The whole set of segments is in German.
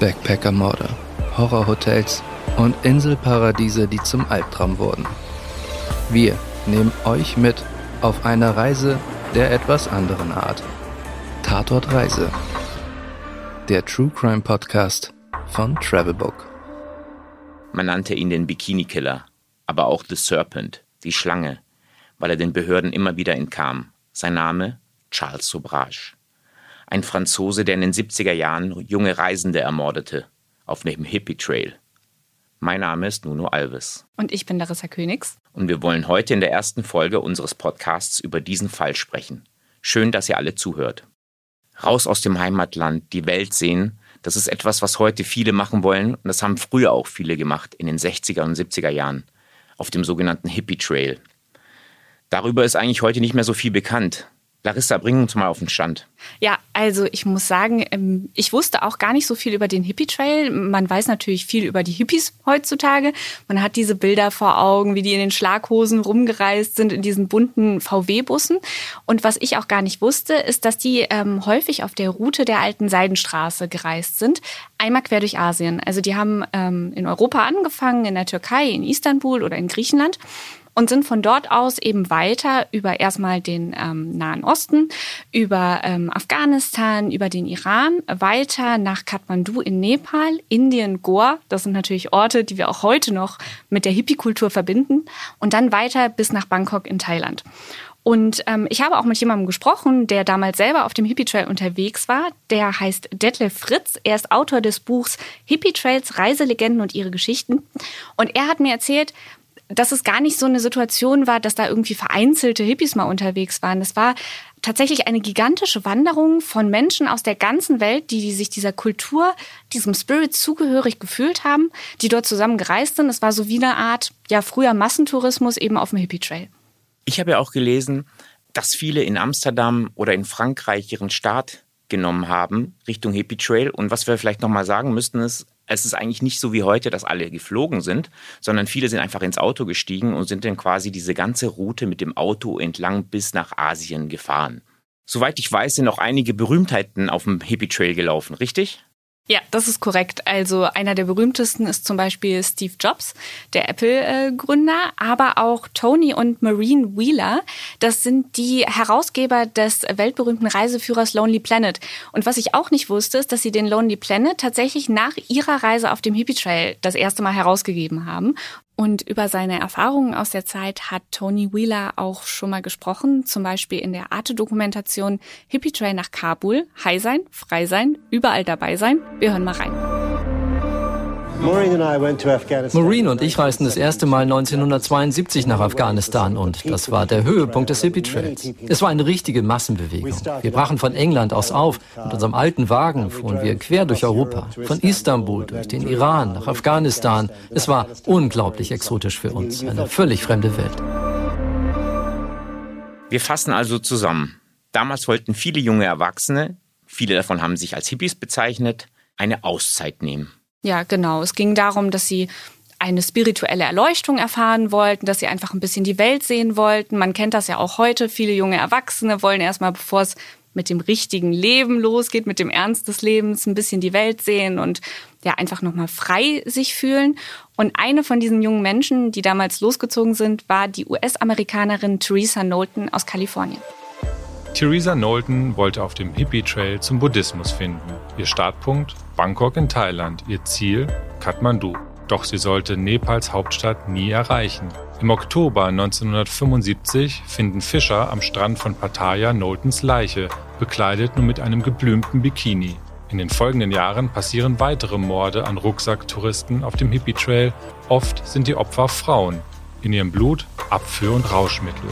Backpacker-Morde, Horrorhotels und Inselparadiese, die zum Albtraum wurden. Wir nehmen euch mit auf eine Reise der etwas anderen Art. Tatort Reise. Der True Crime Podcast von Travelbook. Man nannte ihn den Bikini Killer, aber auch The Serpent, die Schlange, weil er den Behörden immer wieder entkam. Sein Name Charles Sobrage. Ein Franzose, der in den 70er Jahren junge Reisende ermordete, auf dem Hippie Trail. Mein Name ist Nuno Alves. Und ich bin Larissa Königs. Und wir wollen heute in der ersten Folge unseres Podcasts über diesen Fall sprechen. Schön, dass ihr alle zuhört. Raus aus dem Heimatland, die Welt sehen, das ist etwas, was heute viele machen wollen und das haben früher auch viele gemacht in den 60er und 70er Jahren auf dem sogenannten Hippie Trail. Darüber ist eigentlich heute nicht mehr so viel bekannt. Larissa, bring uns mal auf den Stand. Ja, also ich muss sagen, ähm, ich wusste auch gar nicht so viel über den Hippie Trail. Man weiß natürlich viel über die Hippies heutzutage. Man hat diese Bilder vor Augen, wie die in den Schlaghosen rumgereist sind, in diesen bunten VW-Bussen. Und was ich auch gar nicht wusste, ist, dass die ähm, häufig auf der Route der alten Seidenstraße gereist sind. Einmal quer durch Asien. Also die haben ähm, in Europa angefangen, in der Türkei, in Istanbul oder in Griechenland und sind von dort aus eben weiter über erstmal den ähm, Nahen Osten, über ähm, Afghanistan, über den Iran, weiter nach Kathmandu in Nepal, Indien, Goa. Das sind natürlich Orte, die wir auch heute noch mit der Hippie-Kultur verbinden. Und dann weiter bis nach Bangkok in Thailand. Und ähm, ich habe auch mit jemandem gesprochen, der damals selber auf dem Hippie Trail unterwegs war. Der heißt Detlef Fritz. Er ist Autor des Buchs Hippie Trails, Reiselegenden und ihre Geschichten. Und er hat mir erzählt, dass es gar nicht so eine Situation war, dass da irgendwie vereinzelte Hippies mal unterwegs waren. Das war tatsächlich eine gigantische Wanderung von Menschen aus der ganzen Welt, die, die sich dieser Kultur, diesem Spirit zugehörig gefühlt haben, die dort zusammen gereist sind. Es war so wie eine Art, ja, früher Massentourismus eben auf dem Hippie Trail. Ich habe ja auch gelesen, dass viele in Amsterdam oder in Frankreich ihren Start genommen haben Richtung Hippie Trail. Und was wir vielleicht nochmal sagen müssten, ist, es ist eigentlich nicht so wie heute, dass alle geflogen sind, sondern viele sind einfach ins Auto gestiegen und sind dann quasi diese ganze Route mit dem Auto entlang bis nach Asien gefahren. Soweit ich weiß, sind auch einige Berühmtheiten auf dem Hippie Trail gelaufen, richtig? Ja, das ist korrekt. Also einer der berühmtesten ist zum Beispiel Steve Jobs, der Apple-Gründer, aber auch Tony und Maureen Wheeler. Das sind die Herausgeber des weltberühmten Reiseführers Lonely Planet. Und was ich auch nicht wusste, ist, dass sie den Lonely Planet tatsächlich nach ihrer Reise auf dem Hippie Trail das erste Mal herausgegeben haben. Und über seine Erfahrungen aus der Zeit hat Tony Wheeler auch schon mal gesprochen, zum Beispiel in der Arte-Dokumentation Hippie Trail nach Kabul. High sein, frei sein, überall dabei sein. Wir hören mal rein. Maureen und ich reisten das erste Mal 1972 nach Afghanistan und das war der Höhepunkt des Hippie Trails. Es war eine richtige Massenbewegung. Wir brachen von England aus auf. Mit unserem alten Wagen fuhren wir quer durch Europa. Von Istanbul durch den Iran nach Afghanistan. Es war unglaublich exotisch für uns. Eine völlig fremde Welt. Wir fassen also zusammen. Damals wollten viele junge Erwachsene, viele davon haben sich als Hippies bezeichnet, eine Auszeit nehmen. Ja, genau. Es ging darum, dass sie eine spirituelle Erleuchtung erfahren wollten, dass sie einfach ein bisschen die Welt sehen wollten. Man kennt das ja auch heute. Viele junge Erwachsene wollen erstmal, bevor es mit dem richtigen Leben losgeht, mit dem Ernst des Lebens, ein bisschen die Welt sehen und ja einfach nochmal frei sich fühlen. Und eine von diesen jungen Menschen, die damals losgezogen sind, war die US-Amerikanerin Theresa Knowlton aus Kalifornien. Theresa Knowlton wollte auf dem Hippie Trail zum Buddhismus finden. Ihr Startpunkt Bangkok in Thailand, ihr Ziel Kathmandu. Doch sie sollte Nepals Hauptstadt nie erreichen. Im Oktober 1975 finden Fischer am Strand von Pattaya Knowltons Leiche, bekleidet nur mit einem geblümten Bikini. In den folgenden Jahren passieren weitere Morde an Rucksacktouristen auf dem Hippie Trail. Oft sind die Opfer Frauen. In ihrem Blut Abführ- und Rauschmittel.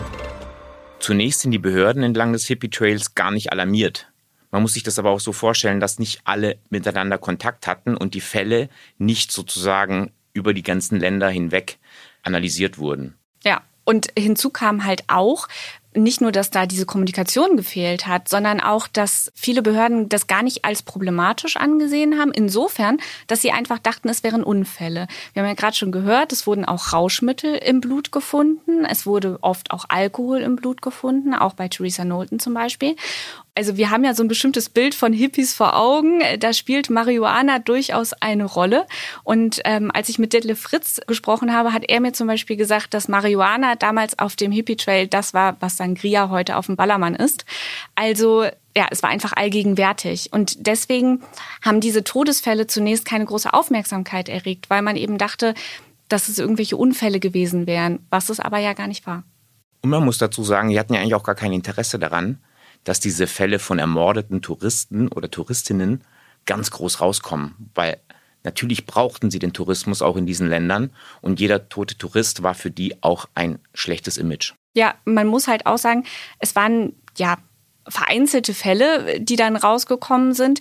Zunächst sind die Behörden entlang des Hippie Trails gar nicht alarmiert. Man muss sich das aber auch so vorstellen, dass nicht alle miteinander Kontakt hatten und die Fälle nicht sozusagen über die ganzen Länder hinweg analysiert wurden. Ja, und hinzu kam halt auch, nicht nur, dass da diese Kommunikation gefehlt hat, sondern auch, dass viele Behörden das gar nicht als problematisch angesehen haben. Insofern, dass sie einfach dachten, es wären Unfälle. Wir haben ja gerade schon gehört, es wurden auch Rauschmittel im Blut gefunden. Es wurde oft auch Alkohol im Blut gefunden, auch bei Theresa Knowlton zum Beispiel also wir haben ja so ein bestimmtes Bild von Hippies vor Augen. Da spielt Marihuana durchaus eine Rolle. Und ähm, als ich mit Detlef Fritz gesprochen habe, hat er mir zum Beispiel gesagt, dass Marihuana damals auf dem Hippie-Trail das war, was Sangria heute auf dem Ballermann ist. Also ja, es war einfach allgegenwärtig. Und deswegen haben diese Todesfälle zunächst keine große Aufmerksamkeit erregt, weil man eben dachte, dass es irgendwelche Unfälle gewesen wären, was es aber ja gar nicht war. Und man muss dazu sagen, die hatten ja eigentlich auch gar kein Interesse daran, dass diese Fälle von ermordeten Touristen oder Touristinnen ganz groß rauskommen, weil natürlich brauchten sie den Tourismus auch in diesen Ländern und jeder tote Tourist war für die auch ein schlechtes Image. Ja, man muss halt auch sagen, es waren ja vereinzelte Fälle, die dann rausgekommen sind.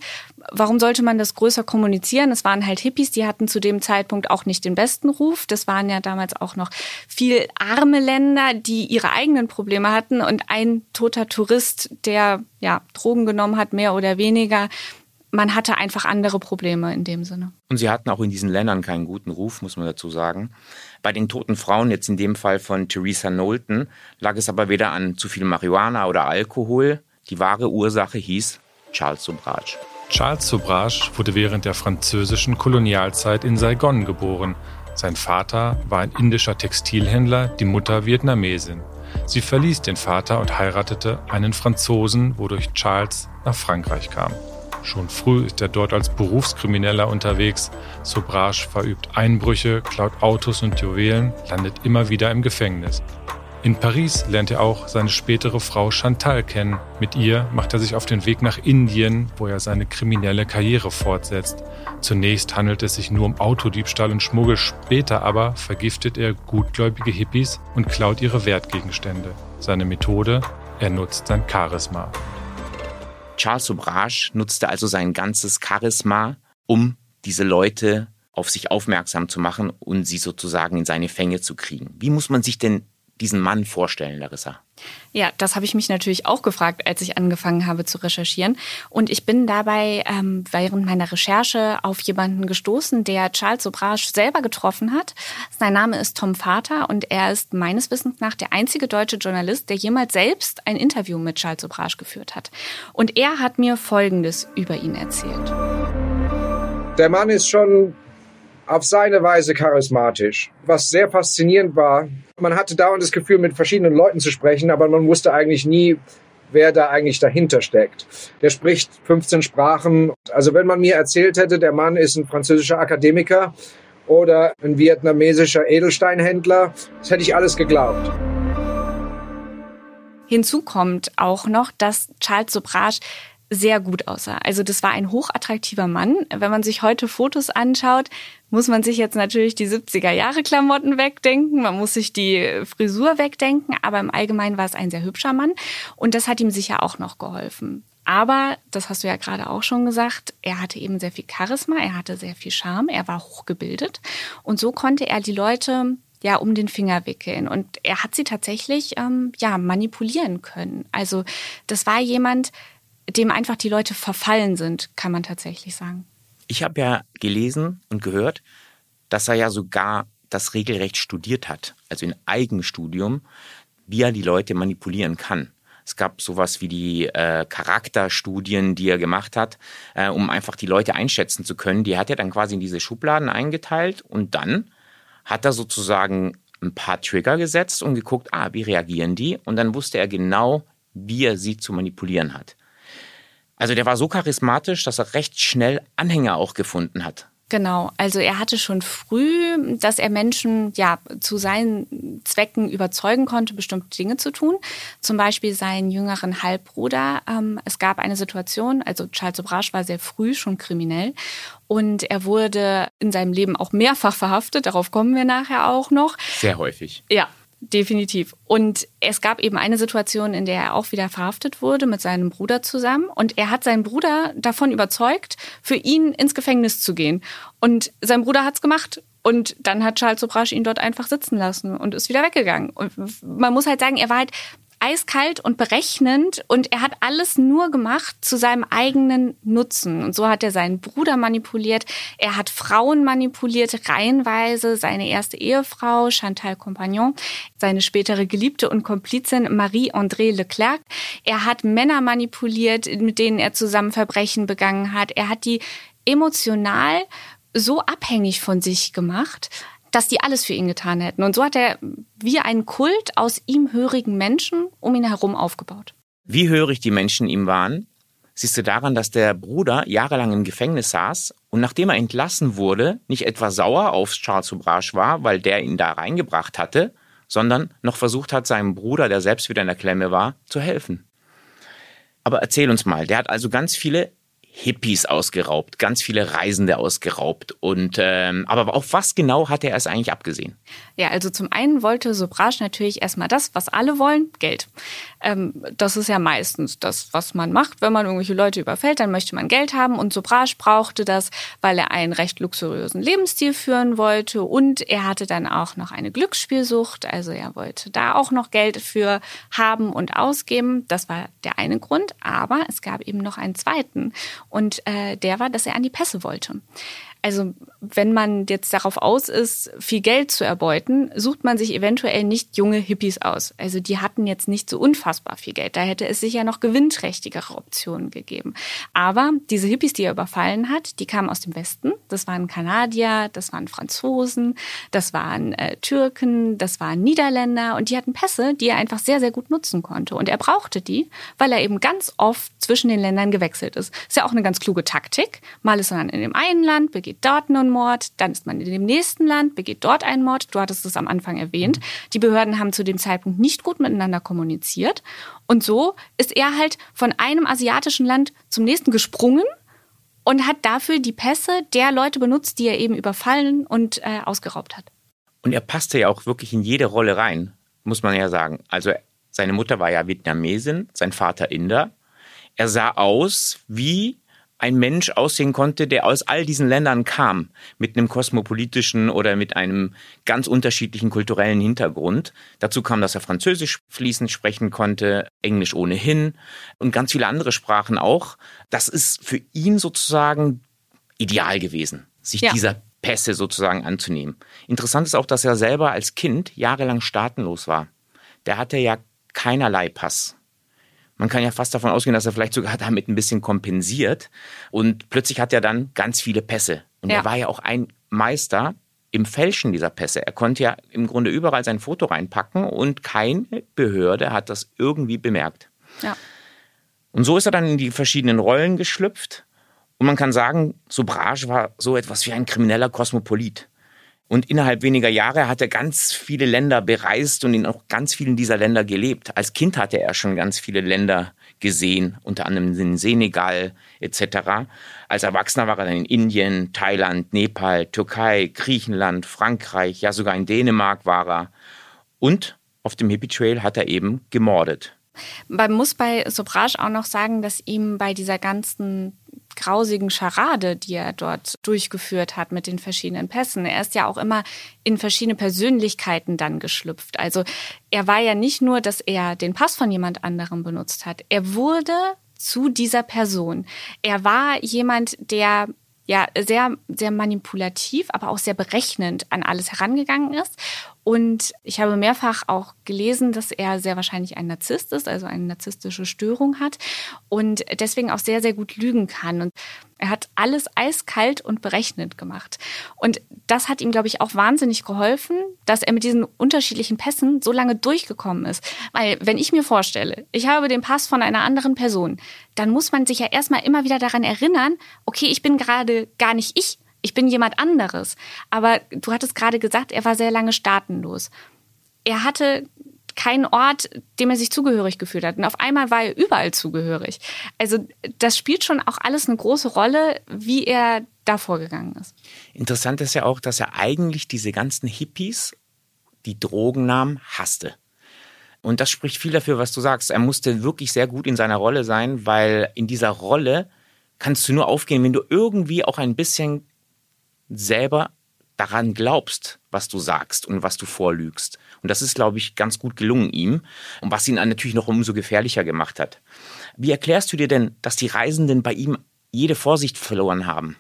Warum sollte man das größer kommunizieren? Es waren halt Hippies, die hatten zu dem Zeitpunkt auch nicht den besten Ruf. Das waren ja damals auch noch viel arme Länder, die ihre eigenen Probleme hatten und ein toter Tourist, der ja Drogen genommen hat, mehr oder weniger. Man hatte einfach andere Probleme in dem Sinne. Und sie hatten auch in diesen Ländern keinen guten Ruf, muss man dazu sagen. Bei den toten Frauen, jetzt in dem Fall von Theresa Knowlton, lag es aber weder an zu viel Marihuana oder Alkohol, die wahre Ursache hieß Charles Sobrage. Charles Sobrage wurde während der französischen Kolonialzeit in Saigon geboren. Sein Vater war ein indischer Textilhändler, die Mutter Vietnamesin. Sie verließ den Vater und heiratete einen Franzosen, wodurch Charles nach Frankreich kam. Schon früh ist er dort als Berufskrimineller unterwegs. Sobrage verübt Einbrüche, klaut Autos und Juwelen, landet immer wieder im Gefängnis. In Paris lernt er auch seine spätere Frau Chantal kennen. Mit ihr macht er sich auf den Weg nach Indien, wo er seine kriminelle Karriere fortsetzt. Zunächst handelt es sich nur um Autodiebstahl und Schmuggel, später aber vergiftet er gutgläubige Hippies und klaut ihre Wertgegenstände. Seine Methode? Er nutzt sein Charisma. Charles Sobrage nutzte also sein ganzes Charisma, um diese Leute auf sich aufmerksam zu machen und sie sozusagen in seine Fänge zu kriegen. Wie muss man sich denn diesen Mann vorstellen, Larissa? Ja, das habe ich mich natürlich auch gefragt, als ich angefangen habe zu recherchieren. Und ich bin dabei ähm, während meiner Recherche auf jemanden gestoßen, der Charles Sobrage selber getroffen hat. Sein Name ist Tom Vater und er ist meines Wissens nach der einzige deutsche Journalist, der jemals selbst ein Interview mit Charles Sobrage geführt hat. Und er hat mir Folgendes über ihn erzählt. Der Mann ist schon auf seine Weise charismatisch. Was sehr faszinierend war, man hatte dauernd das Gefühl, mit verschiedenen Leuten zu sprechen, aber man wusste eigentlich nie, wer da eigentlich dahinter steckt. Der spricht 15 Sprachen. Also wenn man mir erzählt hätte, der Mann ist ein französischer Akademiker oder ein vietnamesischer Edelsteinhändler, das hätte ich alles geglaubt. Hinzu kommt auch noch, dass Charles Sobrage sehr gut aussah. Also das war ein hochattraktiver Mann. Wenn man sich heute Fotos anschaut, muss man sich jetzt natürlich die 70er Jahre Klamotten wegdenken, man muss sich die Frisur wegdenken, aber im Allgemeinen war es ein sehr hübscher Mann und das hat ihm sicher auch noch geholfen. Aber, das hast du ja gerade auch schon gesagt, er hatte eben sehr viel Charisma, er hatte sehr viel Charme, er war hochgebildet und so konnte er die Leute ja um den Finger wickeln und er hat sie tatsächlich ähm, ja manipulieren können. Also das war jemand, dem einfach die Leute verfallen sind, kann man tatsächlich sagen. Ich habe ja gelesen und gehört, dass er ja sogar das Regelrecht studiert hat, also in Eigenstudium, wie er die Leute manipulieren kann. Es gab sowas wie die äh, Charakterstudien, die er gemacht hat, äh, um einfach die Leute einschätzen zu können. Die hat er dann quasi in diese Schubladen eingeteilt und dann hat er sozusagen ein paar Trigger gesetzt und geguckt, ah, wie reagieren die? Und dann wusste er genau, wie er sie zu manipulieren hat. Also der war so charismatisch, dass er recht schnell Anhänger auch gefunden hat. Genau, also er hatte schon früh, dass er Menschen ja zu seinen Zwecken überzeugen konnte, bestimmte Dinge zu tun. Zum Beispiel seinen jüngeren Halbbruder. Ähm, es gab eine Situation, also Charles Sobrage war sehr früh schon kriminell und er wurde in seinem Leben auch mehrfach verhaftet. Darauf kommen wir nachher auch noch. Sehr häufig. Ja, Definitiv. Und es gab eben eine Situation, in der er auch wieder verhaftet wurde mit seinem Bruder zusammen. Und er hat seinen Bruder davon überzeugt, für ihn ins Gefängnis zu gehen. Und sein Bruder hat's gemacht. Und dann hat Charles Sobrage ihn dort einfach sitzen lassen und ist wieder weggegangen. Und man muss halt sagen, er war halt eiskalt und berechnend und er hat alles nur gemacht zu seinem eigenen Nutzen. Und so hat er seinen Bruder manipuliert, er hat Frauen manipuliert, reihenweise seine erste Ehefrau Chantal Compagnon, seine spätere Geliebte und Komplizin Marie-André Leclerc. Er hat Männer manipuliert, mit denen er zusammen Verbrechen begangen hat. Er hat die emotional so abhängig von sich gemacht, dass die alles für ihn getan hätten. Und so hat er wie einen Kult aus ihm hörigen Menschen um ihn herum aufgebaut. Wie hörig die Menschen ihm waren, siehst du daran, dass der Bruder jahrelang im Gefängnis saß und nachdem er entlassen wurde, nicht etwa sauer auf Charles Soubrage war, weil der ihn da reingebracht hatte, sondern noch versucht hat, seinem Bruder, der selbst wieder in der Klemme war, zu helfen. Aber erzähl uns mal, der hat also ganz viele Hippies ausgeraubt, ganz viele Reisende ausgeraubt. Und ähm, aber auf was genau hat er es eigentlich abgesehen? Ja, also zum einen wollte Sobrage natürlich erstmal das, was alle wollen, Geld. Ähm, das ist ja meistens das, was man macht, wenn man irgendwelche Leute überfällt, dann möchte man Geld haben. Und Sobrage brauchte das, weil er einen recht luxuriösen Lebensstil führen wollte. Und er hatte dann auch noch eine Glücksspielsucht. Also er wollte da auch noch Geld für haben und ausgeben. Das war der eine Grund. Aber es gab eben noch einen zweiten. Und äh, der war, dass er an die Pässe wollte. Also wenn man jetzt darauf aus ist, viel Geld zu erbeuten, sucht man sich eventuell nicht junge Hippies aus. Also die hatten jetzt nicht so unfassbar viel Geld. Da hätte es sicher noch gewinnträchtigere Optionen gegeben. Aber diese Hippies, die er überfallen hat, die kamen aus dem Westen. Das waren Kanadier, das waren Franzosen, das waren äh, Türken, das waren Niederländer und die hatten Pässe, die er einfach sehr, sehr gut nutzen konnte. Und er brauchte die, weil er eben ganz oft zwischen den Ländern gewechselt ist. Ist ja auch eine ganz kluge Taktik. Mal ist er dann in dem einen Land, begeht begeht dort einen Mord, dann ist man in dem nächsten Land, begeht dort einen Mord. Du hattest es am Anfang erwähnt. Die Behörden haben zu dem Zeitpunkt nicht gut miteinander kommuniziert. Und so ist er halt von einem asiatischen Land zum nächsten gesprungen und hat dafür die Pässe der Leute benutzt, die er eben überfallen und äh, ausgeraubt hat. Und er passte ja auch wirklich in jede Rolle rein, muss man ja sagen. Also seine Mutter war ja Vietnamesin, sein Vater Inder. Er sah aus wie ein Mensch aussehen konnte, der aus all diesen Ländern kam, mit einem kosmopolitischen oder mit einem ganz unterschiedlichen kulturellen Hintergrund. Dazu kam, dass er Französisch fließend sprechen konnte, Englisch ohnehin und ganz viele andere Sprachen auch. Das ist für ihn sozusagen ideal gewesen, sich ja. dieser Pässe sozusagen anzunehmen. Interessant ist auch, dass er selber als Kind jahrelang staatenlos war. Der hatte ja keinerlei Pass. Man kann ja fast davon ausgehen, dass er vielleicht sogar damit ein bisschen kompensiert. Und plötzlich hat er dann ganz viele Pässe. Und ja. er war ja auch ein Meister im Fälschen dieser Pässe. Er konnte ja im Grunde überall sein Foto reinpacken und keine Behörde hat das irgendwie bemerkt. Ja. Und so ist er dann in die verschiedenen Rollen geschlüpft. Und man kann sagen, Sobrage war so etwas wie ein krimineller Kosmopolit. Und innerhalb weniger Jahre hat er ganz viele Länder bereist und in auch ganz vielen dieser Länder gelebt. Als Kind hatte er schon ganz viele Länder gesehen, unter anderem in Senegal etc. Als Erwachsener war er dann in Indien, Thailand, Nepal, Türkei, Griechenland, Frankreich, ja sogar in Dänemark war er. Und auf dem Hippie Trail hat er eben gemordet. Man muss bei Sobrage auch noch sagen, dass ihm bei dieser ganzen grausigen Scharade, die er dort durchgeführt hat mit den verschiedenen Pässen. Er ist ja auch immer in verschiedene Persönlichkeiten dann geschlüpft. Also er war ja nicht nur, dass er den Pass von jemand anderem benutzt hat. Er wurde zu dieser Person. Er war jemand, der ja sehr, sehr manipulativ, aber auch sehr berechnend an alles herangegangen ist. Und ich habe mehrfach auch gelesen, dass er sehr wahrscheinlich ein Narzisst ist, also eine narzisstische Störung hat und deswegen auch sehr, sehr gut lügen kann. Und er hat alles eiskalt und berechnet gemacht. Und das hat ihm, glaube ich, auch wahnsinnig geholfen, dass er mit diesen unterschiedlichen Pässen so lange durchgekommen ist. Weil, wenn ich mir vorstelle, ich habe den Pass von einer anderen Person, dann muss man sich ja erstmal immer wieder daran erinnern, okay, ich bin gerade gar nicht ich, ich bin jemand anderes. Aber du hattest gerade gesagt, er war sehr lange staatenlos. Er hatte keinen Ort, dem er sich zugehörig gefühlt hat. Und auf einmal war er überall zugehörig. Also das spielt schon auch alles eine große Rolle, wie er da vorgegangen ist. Interessant ist ja auch, dass er eigentlich diese ganzen Hippies, die Drogen nahmen, hasste. Und das spricht viel dafür, was du sagst. Er musste wirklich sehr gut in seiner Rolle sein, weil in dieser Rolle kannst du nur aufgehen, wenn du irgendwie auch ein bisschen selber daran glaubst, was du sagst und was du vorlügst. Und das ist, glaube ich, ganz gut gelungen ihm und was ihn natürlich noch umso gefährlicher gemacht hat. Wie erklärst du dir denn, dass die Reisenden bei ihm jede Vorsicht verloren haben?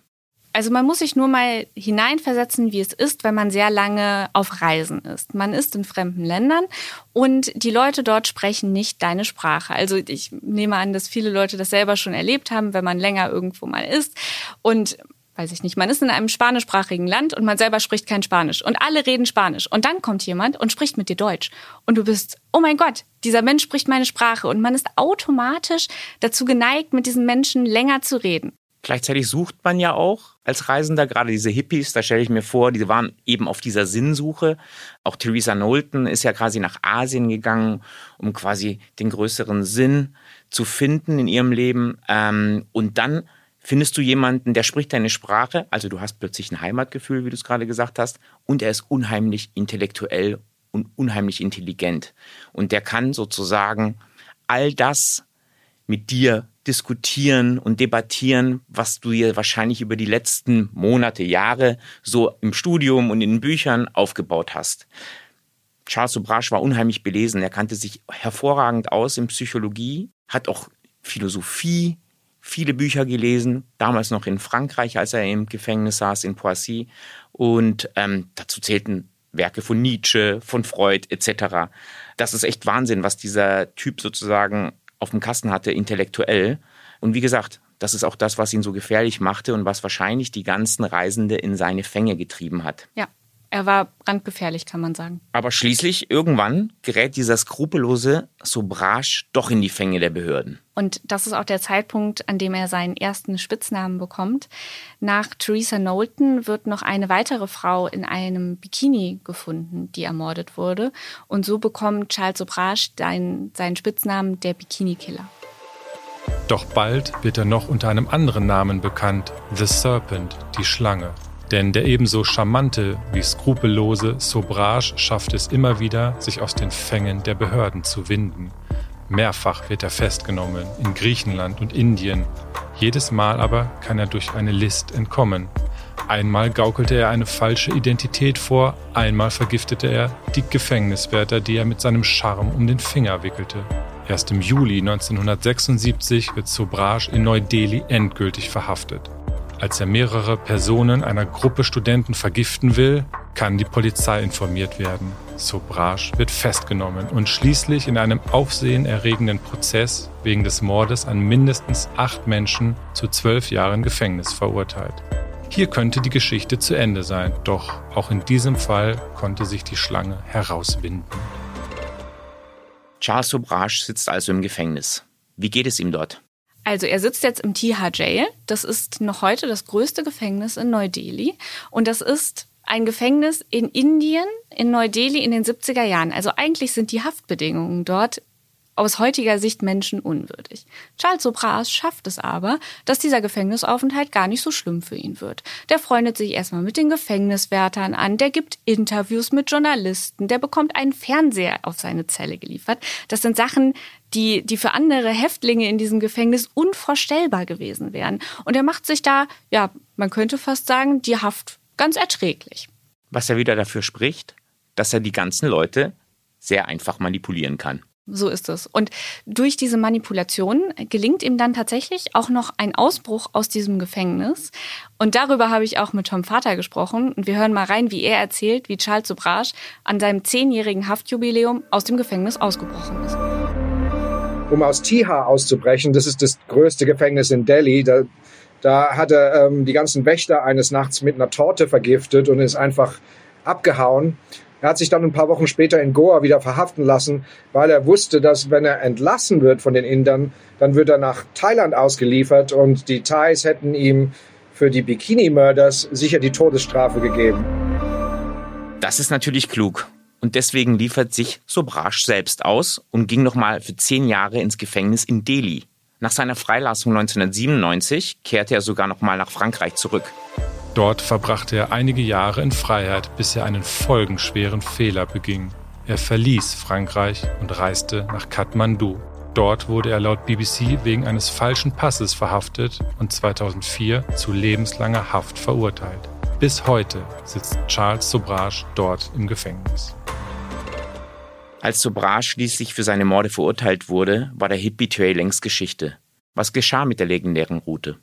Also man muss sich nur mal hineinversetzen, wie es ist, wenn man sehr lange auf Reisen ist. Man ist in fremden Ländern und die Leute dort sprechen nicht deine Sprache. Also ich nehme an, dass viele Leute das selber schon erlebt haben, wenn man länger irgendwo mal ist und weiß ich nicht, man ist in einem spanischsprachigen Land und man selber spricht kein Spanisch und alle reden Spanisch und dann kommt jemand und spricht mit dir Deutsch und du bist, oh mein Gott, dieser Mensch spricht meine Sprache und man ist automatisch dazu geneigt, mit diesem Menschen länger zu reden. Gleichzeitig sucht man ja auch als Reisender, gerade diese Hippies, da stelle ich mir vor, die waren eben auf dieser Sinnsuche. Auch Theresa Knowlton ist ja quasi nach Asien gegangen, um quasi den größeren Sinn zu finden in ihrem Leben. Ähm, und dann findest du jemanden, der spricht deine Sprache, also du hast plötzlich ein Heimatgefühl, wie du es gerade gesagt hast, und er ist unheimlich intellektuell und unheimlich intelligent. Und der kann sozusagen all das mit dir diskutieren und debattieren, was du dir wahrscheinlich über die letzten Monate, Jahre so im Studium und in den Büchern aufgebaut hast. Charles Sobrasch war unheimlich belesen. Er kannte sich hervorragend aus in Psychologie, hat auch Philosophie, viele Bücher gelesen, damals noch in Frankreich, als er im Gefängnis saß in Poissy. Und ähm, dazu zählten Werke von Nietzsche, von Freud etc. Das ist echt Wahnsinn, was dieser Typ sozusagen auf dem Kasten hatte, intellektuell. Und wie gesagt, das ist auch das, was ihn so gefährlich machte und was wahrscheinlich die ganzen Reisende in seine Fänge getrieben hat. Ja, er war brandgefährlich, kann man sagen. Aber schließlich, irgendwann gerät dieser skrupellose Sobrage doch in die Fänge der Behörden. Und das ist auch der Zeitpunkt, an dem er seinen ersten Spitznamen bekommt. Nach Theresa Knowlton wird noch eine weitere Frau in einem Bikini gefunden, die ermordet wurde. Und so bekommt Charles Sobrage seinen, seinen Spitznamen der Bikini-Killer. Doch bald wird er noch unter einem anderen Namen bekannt, The Serpent, die Schlange. Denn der ebenso charmante wie skrupellose Sobrage schafft es immer wieder, sich aus den Fängen der Behörden zu winden. Mehrfach wird er festgenommen, in Griechenland und Indien. Jedes Mal aber kann er durch eine List entkommen. Einmal gaukelte er eine falsche Identität vor, einmal vergiftete er die Gefängniswärter, die er mit seinem Charme um den Finger wickelte. Erst im Juli 1976 wird Sobrage in Neu-Delhi endgültig verhaftet. Als er mehrere Personen einer Gruppe Studenten vergiften will, kann die Polizei informiert werden. Sobrage wird festgenommen und schließlich in einem aufsehenerregenden Prozess wegen des Mordes an mindestens acht Menschen zu zwölf Jahren Gefängnis verurteilt. Hier könnte die Geschichte zu Ende sein, doch auch in diesem Fall konnte sich die Schlange herauswinden. Charles Sobrage sitzt also im Gefängnis. Wie geht es ihm dort? Also er sitzt jetzt im Tiha Jail. Das ist noch heute das größte Gefängnis in Neu-Delhi. Und das ist ein Gefängnis in Indien, in Neu-Delhi in den 70er Jahren. Also eigentlich sind die Haftbedingungen dort aus heutiger Sicht menschenunwürdig. Charles Sopras schafft es aber, dass dieser Gefängnisaufenthalt gar nicht so schlimm für ihn wird. Der freundet sich erstmal mit den Gefängniswärtern an, der gibt Interviews mit Journalisten, der bekommt einen Fernseher auf seine Zelle geliefert. Das sind Sachen, die, die für andere Häftlinge in diesem Gefängnis unvorstellbar gewesen wären. Und er macht sich da, ja, man könnte fast sagen, die Haft ganz erträglich. Was er wieder dafür spricht, dass er die ganzen Leute sehr einfach manipulieren kann. So ist es. Und durch diese Manipulation gelingt ihm dann tatsächlich auch noch ein Ausbruch aus diesem Gefängnis. Und darüber habe ich auch mit Tom Vater gesprochen. Und wir hören mal rein, wie er erzählt, wie Charles Sobrage an seinem zehnjährigen Haftjubiläum aus dem Gefängnis ausgebrochen ist. Um aus Tiha auszubrechen, das ist das größte Gefängnis in Delhi, da, da hat er ähm, die ganzen Wächter eines Nachts mit einer Torte vergiftet und ist einfach abgehauen. Er hat sich dann ein paar Wochen später in Goa wieder verhaften lassen, weil er wusste, dass wenn er entlassen wird von den Indern, dann wird er nach Thailand ausgeliefert und die Thais hätten ihm für die Bikini-Murders sicher die Todesstrafe gegeben. Das ist natürlich klug. Und deswegen liefert sich Sobrasch selbst aus und ging nochmal für zehn Jahre ins Gefängnis in Delhi. Nach seiner Freilassung 1997 kehrte er sogar nochmal nach Frankreich zurück. Dort verbrachte er einige Jahre in Freiheit, bis er einen folgenschweren Fehler beging. Er verließ Frankreich und reiste nach Kathmandu. Dort wurde er laut BBC wegen eines falschen Passes verhaftet und 2004 zu lebenslanger Haft verurteilt. Bis heute sitzt Charles Sobrage dort im Gefängnis. Als Sobrage schließlich für seine Morde verurteilt wurde, war der Hippie Trail längst Geschichte. Was geschah mit der legendären Route?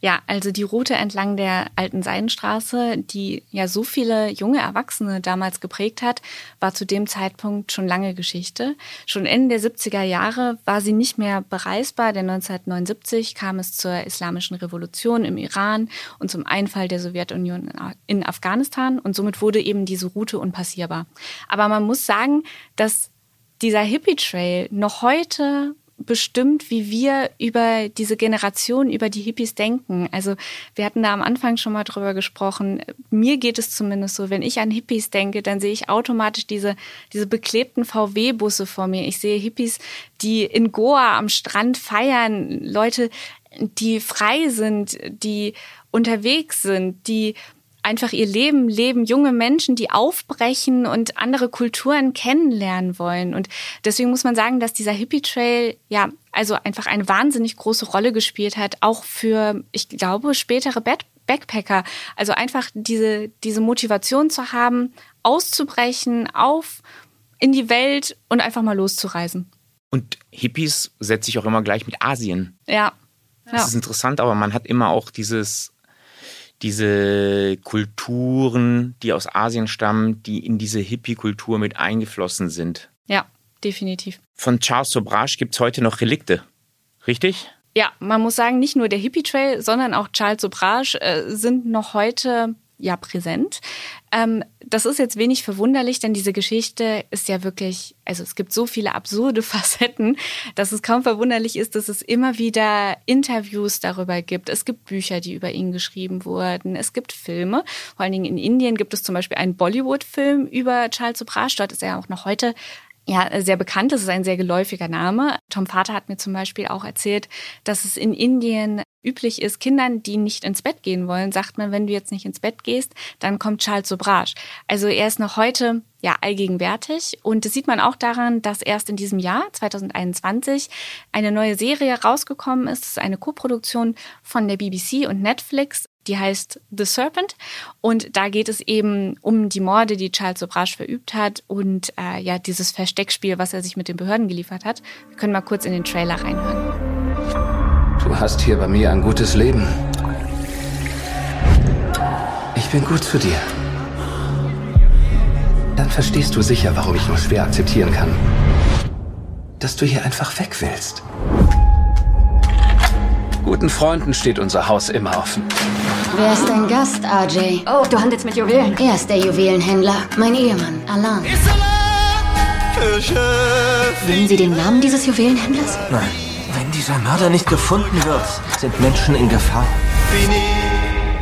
Ja, also die Route entlang der alten Seidenstraße, die ja so viele junge Erwachsene damals geprägt hat, war zu dem Zeitpunkt schon lange Geschichte. Schon Ende der 70er Jahre war sie nicht mehr bereisbar, denn 1979 kam es zur Islamischen Revolution im Iran und zum Einfall der Sowjetunion in Afghanistan und somit wurde eben diese Route unpassierbar. Aber man muss sagen, dass dieser Hippie Trail noch heute bestimmt, wie wir über diese Generation, über die Hippies denken. Also wir hatten da am Anfang schon mal drüber gesprochen. Mir geht es zumindest so, wenn ich an Hippies denke, dann sehe ich automatisch diese, diese beklebten VW-Busse vor mir. Ich sehe Hippies, die in Goa am Strand feiern, Leute, die frei sind, die unterwegs sind, die einfach ihr Leben leben, junge Menschen, die aufbrechen und andere Kulturen kennenlernen wollen. Und deswegen muss man sagen, dass dieser Hippie Trail ja also einfach eine wahnsinnig große Rolle gespielt hat, auch für, ich glaube, spätere Backpacker. Also einfach diese, diese Motivation zu haben, auszubrechen, auf in die Welt und einfach mal loszureisen. Und Hippies setze ich auch immer gleich mit Asien. Ja. Das ja. ist interessant, aber man hat immer auch dieses diese Kulturen, die aus Asien stammen, die in diese Hippie-Kultur mit eingeflossen sind. Ja, definitiv. Von Charles Sobrage gibt es heute noch Relikte, richtig? Ja, man muss sagen, nicht nur der Hippie Trail, sondern auch Charles Sobrage äh, sind noch heute ja präsent. Ähm, das ist jetzt wenig verwunderlich, denn diese Geschichte ist ja wirklich, also es gibt so viele absurde Facetten, dass es kaum verwunderlich ist, dass es immer wieder Interviews darüber gibt. Es gibt Bücher, die über ihn geschrieben wurden. Es gibt Filme. Vor allen Dingen in Indien gibt es zum Beispiel einen Bollywood-Film über Charles Sobrage. Dort ist er auch noch heute ja, sehr bekannt. Das ist ein sehr geläufiger Name. Tom Vater hat mir zum Beispiel auch erzählt, dass es in Indien üblich ist, Kindern, die nicht ins Bett gehen wollen, sagt man, wenn du jetzt nicht ins Bett gehst, dann kommt Charles Sobrage. Also er ist noch heute ja allgegenwärtig und das sieht man auch daran, dass erst in diesem Jahr 2021 eine neue Serie rausgekommen ist. Das ist eine Koproduktion von der BBC und Netflix. Die heißt The Serpent und da geht es eben um die Morde, die Charles Sobrage verübt hat und äh, ja dieses Versteckspiel, was er sich mit den Behörden geliefert hat. Wir können mal kurz in den Trailer reinhören. Du hast hier bei mir ein gutes Leben. Ich bin gut zu dir. Dann verstehst du sicher, warum ich nur schwer akzeptieren kann, dass du hier einfach weg willst. Guten Freunden steht unser Haus immer offen. Wer ist dein Gast, RJ? Oh, du handelst mit Juwelen. Er ist der Juwelenhändler, mein Ehemann, Alan. Sehen Sie den Namen dieses Juwelenhändlers? Nein. Wenn dieser Mörder nicht gefunden wird, sind Menschen in Gefahr.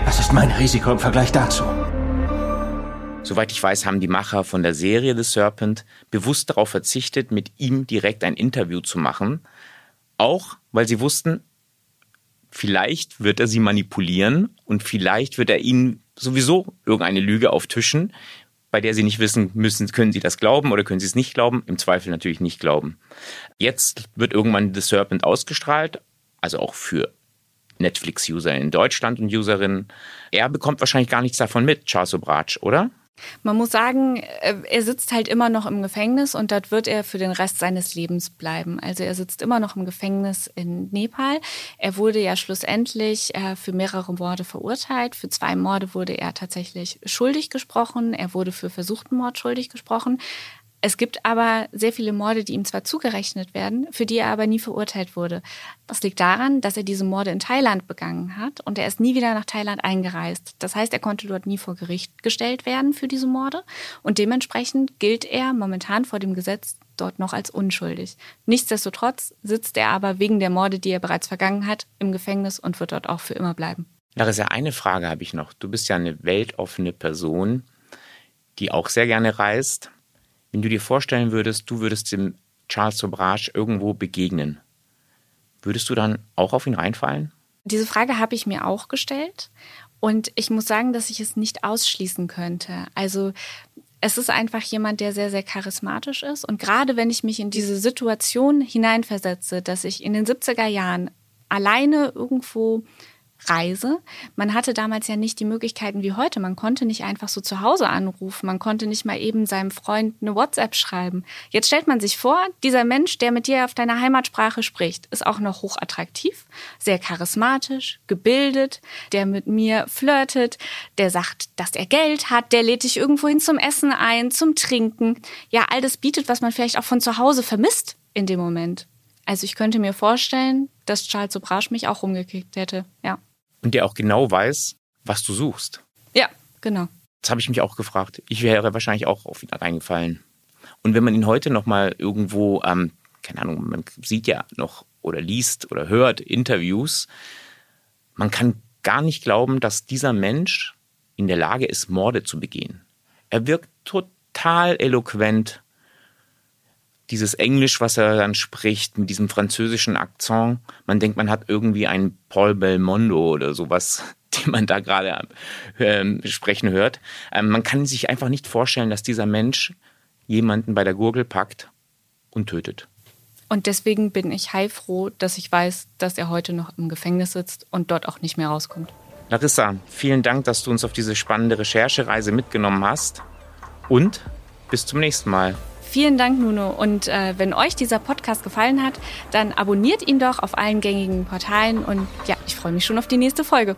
Was ist mein Risiko im Vergleich dazu? Soweit ich weiß, haben die Macher von der Serie The Serpent bewusst darauf verzichtet, mit ihm direkt ein Interview zu machen. Auch weil sie wussten, vielleicht wird er sie manipulieren und vielleicht wird er ihnen sowieso irgendeine Lüge auftischen, bei der sie nicht wissen müssen, können sie das glauben oder können sie es nicht glauben. Im Zweifel natürlich nicht glauben. Jetzt wird irgendwann The Serpent ausgestrahlt, also auch für Netflix-User in Deutschland und Userinnen. Er bekommt wahrscheinlich gar nichts davon mit, Charles Obrach, oder? Man muss sagen, äh, er sitzt halt immer noch im Gefängnis und dort wird er für den Rest seines Lebens bleiben. Also er sitzt immer noch im Gefängnis in Nepal. Er wurde ja schlussendlich äh, für mehrere Morde verurteilt. Für zwei Morde wurde er tatsächlich schuldig gesprochen. Er wurde für versuchten Mord schuldig gesprochen. Es gibt aber sehr viele Morde, die ihm zwar zugerechnet werden, für die er aber nie verurteilt wurde. Das liegt daran, dass er diese Morde in Thailand begangen hat und er ist nie wieder nach Thailand eingereist. Das heißt, er konnte dort nie vor Gericht gestellt werden für diese Morde und dementsprechend gilt er momentan vor dem Gesetz dort noch als unschuldig. Nichtsdestotrotz sitzt er aber wegen der Morde, die er bereits vergangen hat, im Gefängnis und wird dort auch für immer bleiben. Larissa, eine Frage habe ich noch. Du bist ja eine weltoffene Person, die auch sehr gerne reist. Wenn du dir vorstellen würdest, du würdest dem Charles Sobrage irgendwo begegnen, würdest du dann auch auf ihn reinfallen? Diese Frage habe ich mir auch gestellt und ich muss sagen, dass ich es nicht ausschließen könnte. Also es ist einfach jemand, der sehr, sehr charismatisch ist. Und gerade wenn ich mich in diese Situation hineinversetze, dass ich in den 70er Jahren alleine irgendwo Reise. Man hatte damals ja nicht die Möglichkeiten wie heute. Man konnte nicht einfach so zu Hause anrufen. Man konnte nicht mal eben seinem Freund eine WhatsApp schreiben. Jetzt stellt man sich vor, dieser Mensch, der mit dir auf deiner Heimatsprache spricht, ist auch noch hochattraktiv, sehr charismatisch, gebildet, der mit mir flirtet, der sagt, dass er Geld hat, der lädt dich irgendwo hin zum Essen ein, zum Trinken. Ja, all das bietet, was man vielleicht auch von zu Hause vermisst in dem Moment. Also ich könnte mir vorstellen, dass Charles Sobrage mich auch rumgekickt hätte, ja. Und der auch genau weiß, was du suchst. Ja, genau. Das habe ich mich auch gefragt. Ich wäre wahrscheinlich auch auf ihn reingefallen. Und wenn man ihn heute noch mal irgendwo, ähm, keine Ahnung, man sieht ja noch oder liest oder hört Interviews, man kann gar nicht glauben, dass dieser Mensch in der Lage ist, Morde zu begehen. Er wirkt total eloquent, dieses Englisch, was er dann spricht, mit diesem französischen Akzent. Man denkt, man hat irgendwie einen Paul Belmondo oder sowas, den man da gerade ähm, sprechen hört. Ähm, man kann sich einfach nicht vorstellen, dass dieser Mensch jemanden bei der Gurgel packt und tötet. Und deswegen bin ich heilfroh, dass ich weiß, dass er heute noch im Gefängnis sitzt und dort auch nicht mehr rauskommt. Larissa, vielen Dank, dass du uns auf diese spannende Recherchereise mitgenommen hast. Und bis zum nächsten Mal. Vielen Dank, Nuno. Und äh, wenn euch dieser Podcast gefallen hat, dann abonniert ihn doch auf allen gängigen Portalen. Und ja, ich freue mich schon auf die nächste Folge.